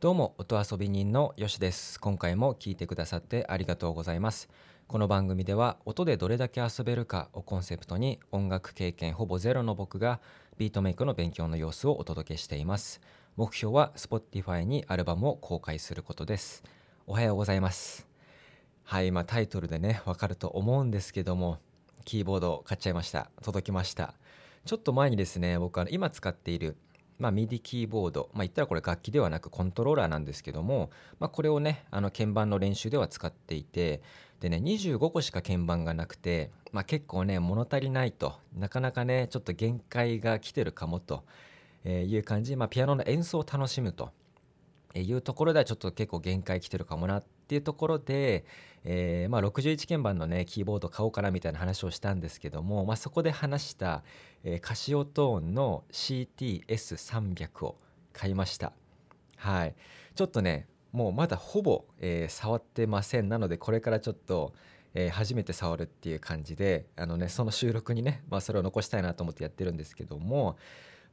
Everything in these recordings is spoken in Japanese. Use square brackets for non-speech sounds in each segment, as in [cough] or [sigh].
どうも音遊び人のよしです。今回も聞いてくださってありがとうございます。この番組では音でどれだけ遊べるかをコンセプトに音楽経験ほぼゼロの僕がビートメイクの勉強の様子をお届けしています。目標は Spotify にアルバムを公開することです。おはようございます。はい、まあ、タイトルでねわかると思うんですけどもキーボード買っちゃいました。届きました。ちょっと前にですね僕は今使っているまあ、MIDI キーボード、まあ、言ったらこれ楽器ではなくコントローラーなんですけども、まあ、これをねあの鍵盤の練習では使っていてでね25個しか鍵盤がなくて、まあ、結構ね物足りないとなかなかねちょっと限界が来てるかもという感じ、まあ、ピアノの演奏を楽しむと。いうところではちょっと結構限界来てるかもなっていうところで、えー、まあ61鍵盤のねキーボード買おうかなみたいな話をしたんですけども、まあ、そこで話した、えー、カシオトーンの CTS300 を買いました。はい。ちょっとねもうまだほぼ、えー、触ってません。なのでこれからちょっと、えー、初めて触るっていう感じであのねその収録にね、まあ、それを残したいなと思ってやってるんですけども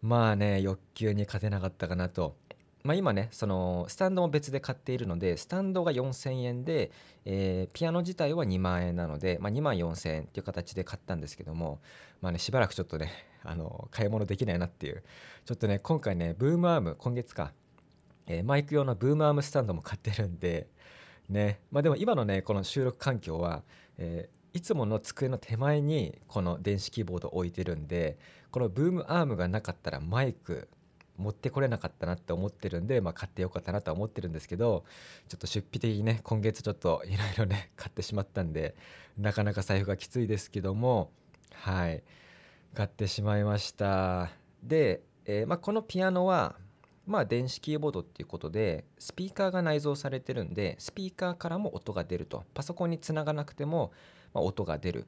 まあね欲求に勝てなかったかなと。まあ、今ねそのスタンドも別で買っているのでスタンドが4000円で、えー、ピアノ自体は2万円なので、まあ、2万4000円っていう形で買ったんですけども、まあね、しばらくちょっとね [laughs] あの買い物できないなっていう。ちょっとね今回ねブームアーム今月か、えー、マイク用のブームアームスタンドも買ってるんでね。まあでも今のねこの収録環境は、えー、いつもの机の手前にこの電子キーボードを置いてるんでこのブームアームがなかったらマイク持ってこれなかったなって思ってるんで、まあ、買ってよかったなとは思ってるんですけどちょっと出費的にね今月ちょっと [laughs] いろいろね買ってしまったんでなかなか財布がきついですけどもはい。買ってしまいました。で、えー、まあ、このピアノはまあ電子キーボードっていうことでスピーカーが内蔵されてるんでスピーカーからも音が出ると。パソコンにつながなくても、まあ、音が出る。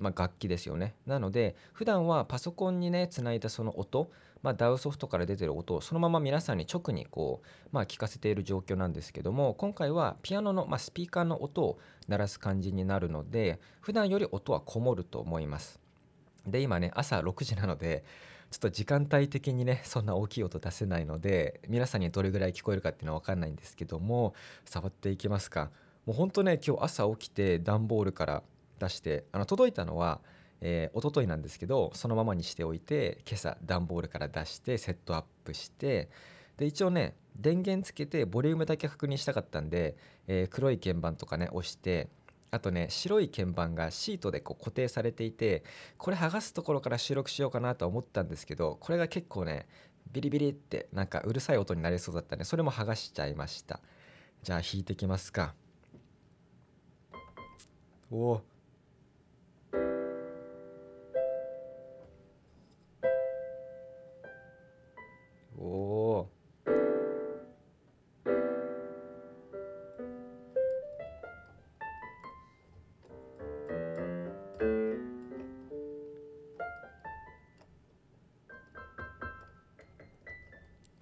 まあ、楽器ですよね。なので普段はパソコンにねつないだその音、まあ、DAW ソフトから出てる音をそのまま皆さんに直にこう、まあ、聞かせている状況なんですけども今回はピアノの、まあ、スピーカーの音を鳴らす感じになるので普段より音はこもると思います。で今ね朝6時なのでちょっと時間帯的にねそんな大きい音出せないので皆さんにどれぐらい聞こえるかっていうのは分かんないんですけども触っていきますか。もうほんとね今日朝起きて段ボールから出してあの届いたのは、えー、一昨日なんですけどそのままにしておいて今朝段ボールから出してセットアップしてで一応ね電源つけてボリュームだけ確認したかったんで、えー、黒い鍵盤とかね押してあとね白い鍵盤がシートでこう固定されていてこれ剥がすところから収録しようかなとは思ったんですけどこれが結構ねビリビリってなんかうるさい音になりそうだったんでそれも剥がしちゃいました。じゃあ弾いてきますか。おお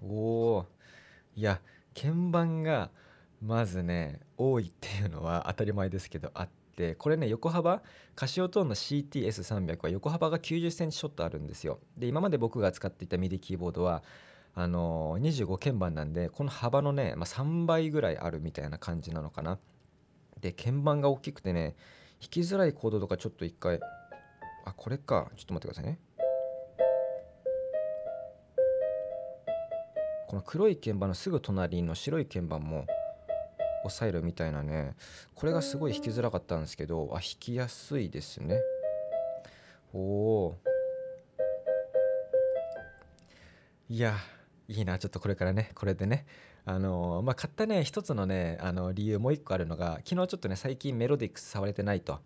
おおいや鍵盤がまずね多いっていうのは当たり前ですけどあってこれね横幅カシオトーンの CTS300 は横幅が9 0センチちょっとあるんですよ。で今まで僕が使っていた MIDI キーボードはあの25鍵盤なんでこの幅のね、まあ、3倍ぐらいあるみたいな感じなのかな。で鍵盤が大きくてね弾きづらいコードとかちょっと一回あこれか。ちょっと待ってくださいね。この黒い鍵盤のすぐ隣の白い鍵盤も押さえるみたいなね。これがすごい弾きづらかったんですけどあ弾きやすいですね。おおいやいいな。ちょっとこれからね。これでね。あのまあ買ったね一つのねあの理由もう一個あるのが昨日ちょっとね最近メロディックス触れてないと。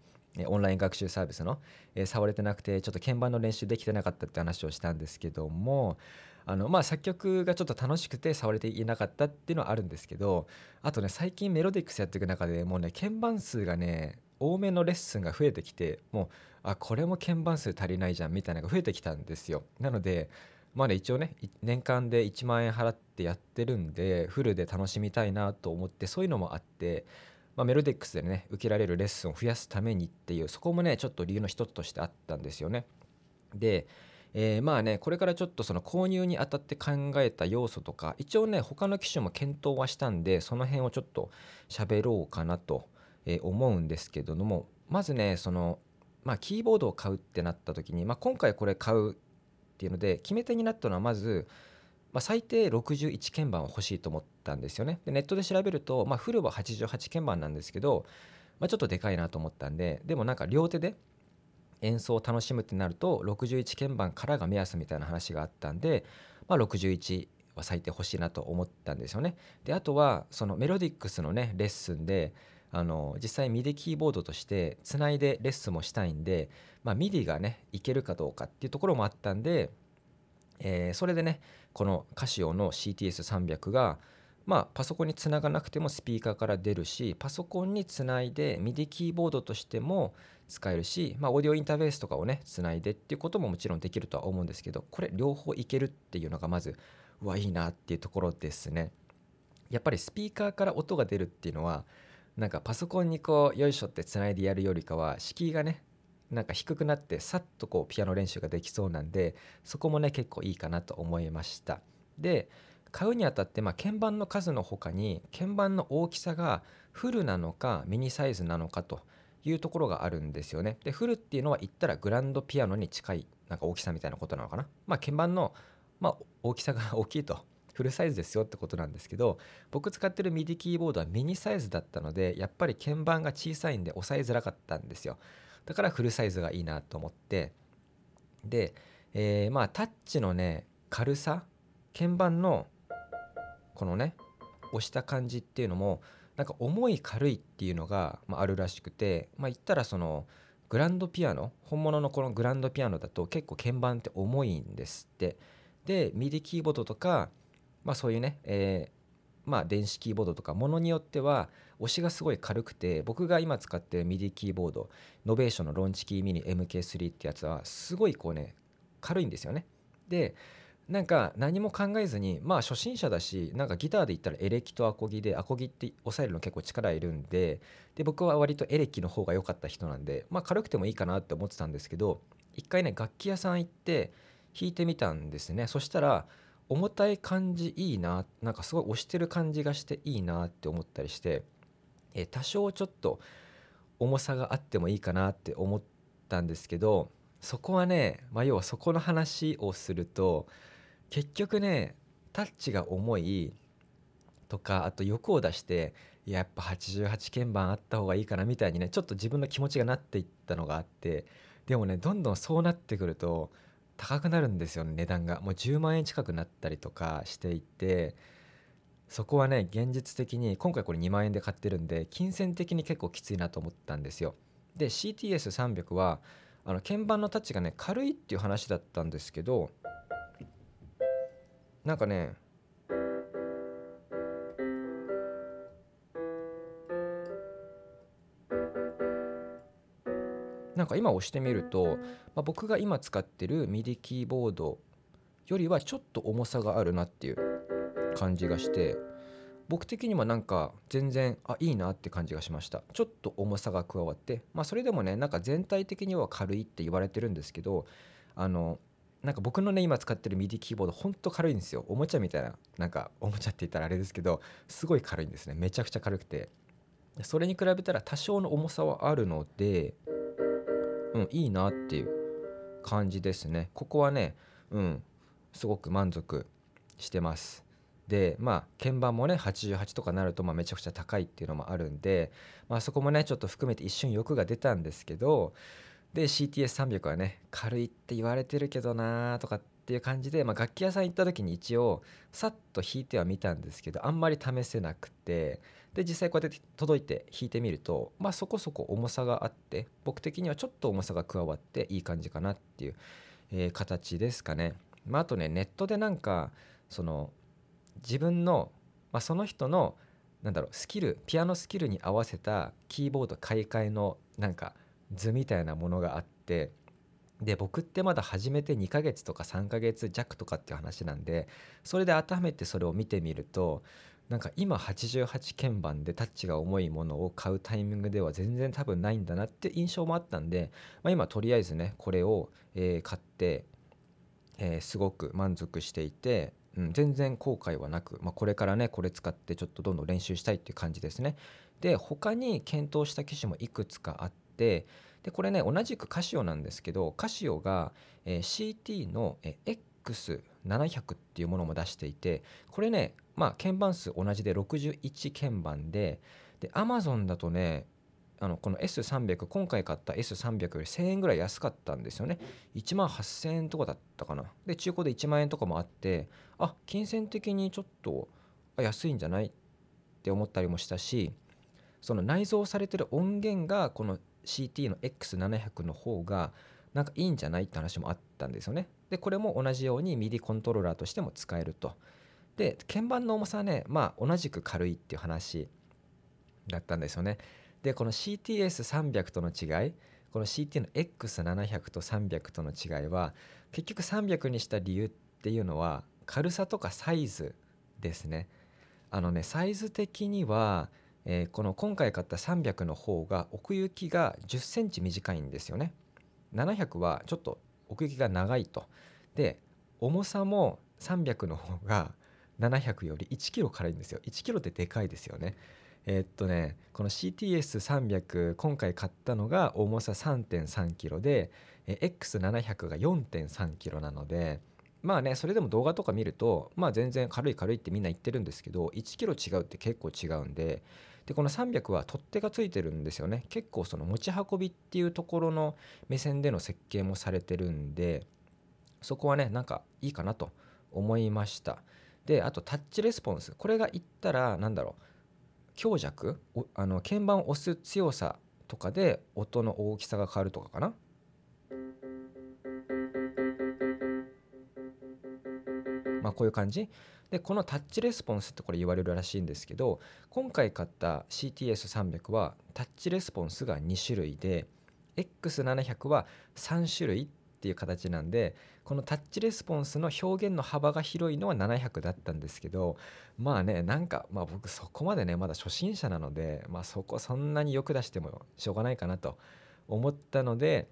オンライン学習サービスの、えー、触れてなくてちょっと鍵盤の練習できてなかったって話をしたんですけどもあのまあ作曲がちょっと楽しくて触れていなかったっていうのはあるんですけどあとね最近メロディックスやっていく中でもうね鍵盤数がね多めのレッスンが増えてきてもうあこれも鍵盤数足りないじゃんみたいなのが増えてきたんですよ。なのでまあね一応ね年間で1万円払ってやってるんでフルで楽しみたいなと思ってそういうのもあってまあ、メロディックスでね受けられるレッスンを増やすためにっていうそこもねちょっと理由の一つとしてあったんですよね。でえー、まあねこれからちょっとその購入にあたって考えた要素とか一応ね他の機種も検討はしたんでその辺をちょっと喋ろうかなと思うんですけどもまずねそのまあキーボードを買うってなった時に、まあ、今回これ買うっていうので決め手になったのはまずまあ、最低61鍵盤は欲しいと思ったんですよね。でネットで調べると、まあ、フルは88鍵盤なんですけど、まあ、ちょっとでかいなと思ったんででもなんか両手で演奏を楽しむってなると61鍵盤からが目安みたいな話があったんで、まあ、61は最低欲しいなと思ったんですよね。であとはそのメロディックスのねレッスンであの実際 MIDI キーボードとしてつないでレッスンもしたいんで、まあ、MIDI がねいけるかどうかっていうところもあったんで、えー、それでねこのカシオの CTS300 がまあパソコンにつながなくてもスピーカーから出るしパソコンにつないで MIDI キーボードとしても使えるし、まあ、オーディオインターフェースとかをねつないでっていうことももちろんできるとは思うんですけどこれ両方いけるっていうのがまずうわいいなっていうところですね。やっぱりスピーカーから音が出るっていうのはなんかパソコンにこうよいしょってつないでやるよりかは敷居がねなんか低くなってさっとこうピアノ練習ができそうなんでそこもね結構いいかなと思いました。で買うにあたってまあ鍵盤の数の他に鍵盤の大きさがフルなのかミニサイズなのかというところがあるんですよね。でフルっていうのは言ったらグランドピアノに近いなんか大きさみたいなことなのかな。まあ鍵盤のまあ大きさが [laughs] 大きいと。フルサイズですよってことなんですけど僕使ってる MIDI キーボードはミニサイズだったのでやっぱり鍵盤が小さいんで押さえづらかったんですよ。だからフルサイズがいいなと思って。で、えー、まあタッチのね軽さ鍵盤のこのね押した感じっていうのもなんか重い軽いっていうのが、まあ、るらしくてまあ言ったらそのグランドピアノ本物のこのグランドピアノだと結構鍵盤って重いんですって。で MIDI キーボードとかまあそういうね、え、まあ電子キーボードとかものによっては押しがすごい軽くて僕が今使ってる MIDI キーボードノベーションのロンチキーミニ MK3 ってやつはすごいこうね軽いんですよね。でなんか何も考えずにまあ初心者だしなんかギターで言ったらエレキとアコギでアコギって押さえるの結構力いるんでで僕は割とエレキの方が良かった人なんでまあ軽くてもいいかなって思ってたんですけど一回ね楽器屋さん行って弾いてみたんですね。そしたら重たい感じいいななんかすごい押してる感じがしていいなって思ったりしてえ多少ちょっと重さがあってもいいかなって思ったんですけどそこはね、まあ、要はそこの話をすると結局ねタッチが重いとかあと欲を出してやっぱ88鍵盤あった方がいいかなみたいにねちょっと自分の気持ちがなっていったのがあってでもねどんどんそうなってくると高くなるんですよね値段が。もう10万円近くなったりとかしていてそこはね現実的に今回これ2万円で買ってるんで金銭的に結構きついなと思ったんですよ。で CTS300 はあの鍵盤のタッチがね軽いっていう話だったんですけどなんかねなんか今押してみると、まあ、僕が今使ってる MIDI キーボードよりはちょっと重さがあるなっていう感じがして僕的にはなんか全然あいいなって感じがしました。ちょっと重さが加わってまあそれでもねなんか全体的には軽いって言われてるんですけどあのなんか僕のね今使ってる MIDI キーボードほんと軽いんですよ。おもちゃみたいななんかおもちゃって言ったらあれですけどすごい軽いんですね。めちゃくちゃ軽くて。それに比べたら多少の重さはあるのでうんいいなっていう感じですね。ここはねうんすごく満足してます。でまあ鍵盤もね88とかなるとまめちゃくちゃ高いっていうのもあるんで、まあ、そこもねちょっと含めて一瞬欲が出たんですけどで CTS300 はね軽いって言われてるけどなーとかっていう感じで、まあ、楽器屋さん行った時に一応さっと弾いてはみたんですけどあんまり試せなくてで実際こうやって届いて弾いてみるとまあそこそこ重さがあって僕的にはちょっと重さが加わっていい感じかなっていう、えー、形ですかね。まあ、あとねネットでなんかその自分の、まあ、その人のなんだろうスキルピアノスキルに合わせたキーボード買い替えのなんか図みたいなものがあってで僕ってまだ始めて2ヶ月とか3ヶ月弱とかっていう話なんでそれで改めてそれを見てみるとなんか今88鍵盤でタッチが重いものを買うタイミングでは全然多分ないんだなって印象もあったんで、まあ、今とりあえずねこれを、え、買ってえ、すごく満足していて、うん、全然後悔はなく、まあ、これからねこれ使ってちょっとどんどん練習したいっていう感じですね。で他に検討した機種もいくつかあってでこれね同じくカシオなんですけどカシオが、え、CT の、えー、X700 っていうものも出していてこれねまあ鍵盤数同じで61鍵盤でで Amazon だとねあのこの S300 今回買った S300 より1000円ぐらい安かったんですよね。1万8000円とかだったかな。で中古で1万円とかもあってあ金銭的にちょっと安いんじゃないって思ったりもしたしその内蔵されてる音源がこの CT の X700 の方がなんかいいんじゃないって話もあったんですよね。でこれも同じように MIDI コントローラーとしても使えると。で鍵盤の重さはねまあ同じく軽いっていう話だったんですよね。でこの CTS300 との違いこの CT の X700 と300との違いは結局300にした理由っていうのは軽さとかサイズですね。あのねサイズ的には、えー、この今回買った300の方が奥行きが1 0センチ短いんですよね。700はちょっと奥行きが長いと。で重さも300の方が700より1キロ軽いんですよ。1キロってでかいですよね。えー、っとねこの CTS300 今回買ったのが重さ 3.3kg で、X700 が 4.3kg なのでまあねそれでも動画とか見るとまあ全然軽い軽いってみんな言ってるんですけど 1kg 違うって結構違うんででこの300は取っ手がついてるんですよね。結構その持ち運びっていうところの目線での設計もされてるんでそこはねなんかいいかなと思いました。であとタッチレスポンス。これがいったら何だろう強弱？あの鍵盤を押す強さとかで音の大きさが変わるとかかな？こういう感じ。でこのタッチレスポンスってこれ言われるらしいんですけど今回買った CTS300 はタッチレスポンスが2種類で X700 は3種類っていう形なんでこのタッチレスポンスの表現の幅が広いのは700だったんですけどまあねなんかまあ僕そこまでねまだ初心者なのでまあそこそんなによく出してもしょうがないかなと思ったので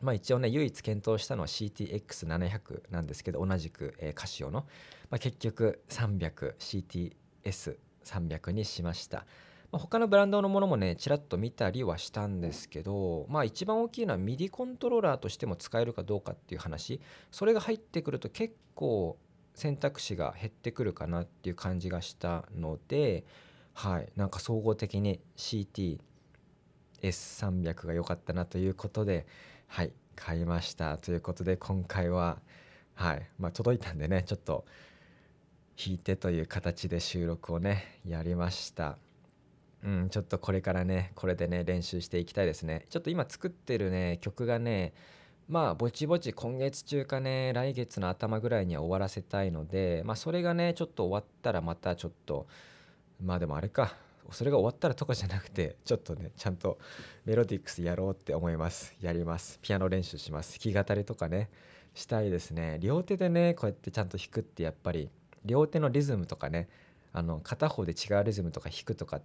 まあ一応ね唯一検討したのは CTX700 なんですけど同じく、えー、カシオの、まあ、結局 300CTS300 にしました。まあ、他のブランドのものもねちらっと見たりはしたんですけどまあ一番大きいのは MIDI コントローラーとしても使えるかどうかっていう話。それが入ってくると結構選択肢が減ってくるかなっていう感じがしたのではい。なんか総合的に CTS300 が良かったなということではい買いました。ということで今回ははいまあ届いたんでねちょっと弾いてという形で収録をねやりました。うん、ちょっとこれからねこれでね練習していきたいですね。ちょっと今作ってるね曲がねまあぼちぼち今月中かね来月の頭ぐらいには終わらせたいのでまあそれがねちょっと終わったらまたちょっとまあでもあれか。それが終わったらとかじゃなくてちょっとねちゃんとメロディックスやろうって思います。やります。ピアノ練習します。弾き語りとかねしたいですね。両手でねこうやってちゃんと弾くってやっぱり両手のリズムとかねあの片方で違うリズムとか弾くとかっ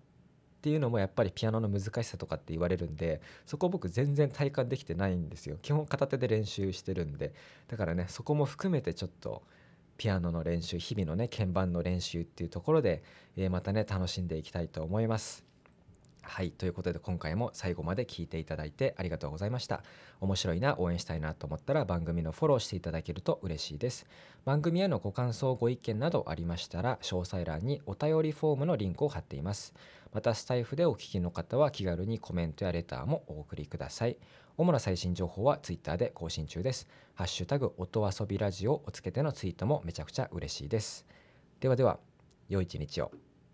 ていうのもやっぱりピアノの難しさとかって言われるんでそこ僕全然体感できてないんですよ。基本片手で練習してるんで。だからねそこも含めてちょっとピアノの練習日々のね鍵盤の練習っていうところで、えー、またね楽しんでいきたいと思います。はいということで今回も最後まで聞いていただいてありがとうございました面白いな応援したいなと思ったら番組のフォローしていただけると嬉しいです番組へのご感想ご意見などありましたら詳細欄にお便りフォームのリンクを貼っていますまたスタイフでお聞きの方は気軽にコメントやレターもお送りください。主な最新情報は Twitter で更新中です。ハッシュタグ音遊びラジオをつけてのツイートもめちゃくちゃ嬉しいです。ではでは、良い一日を。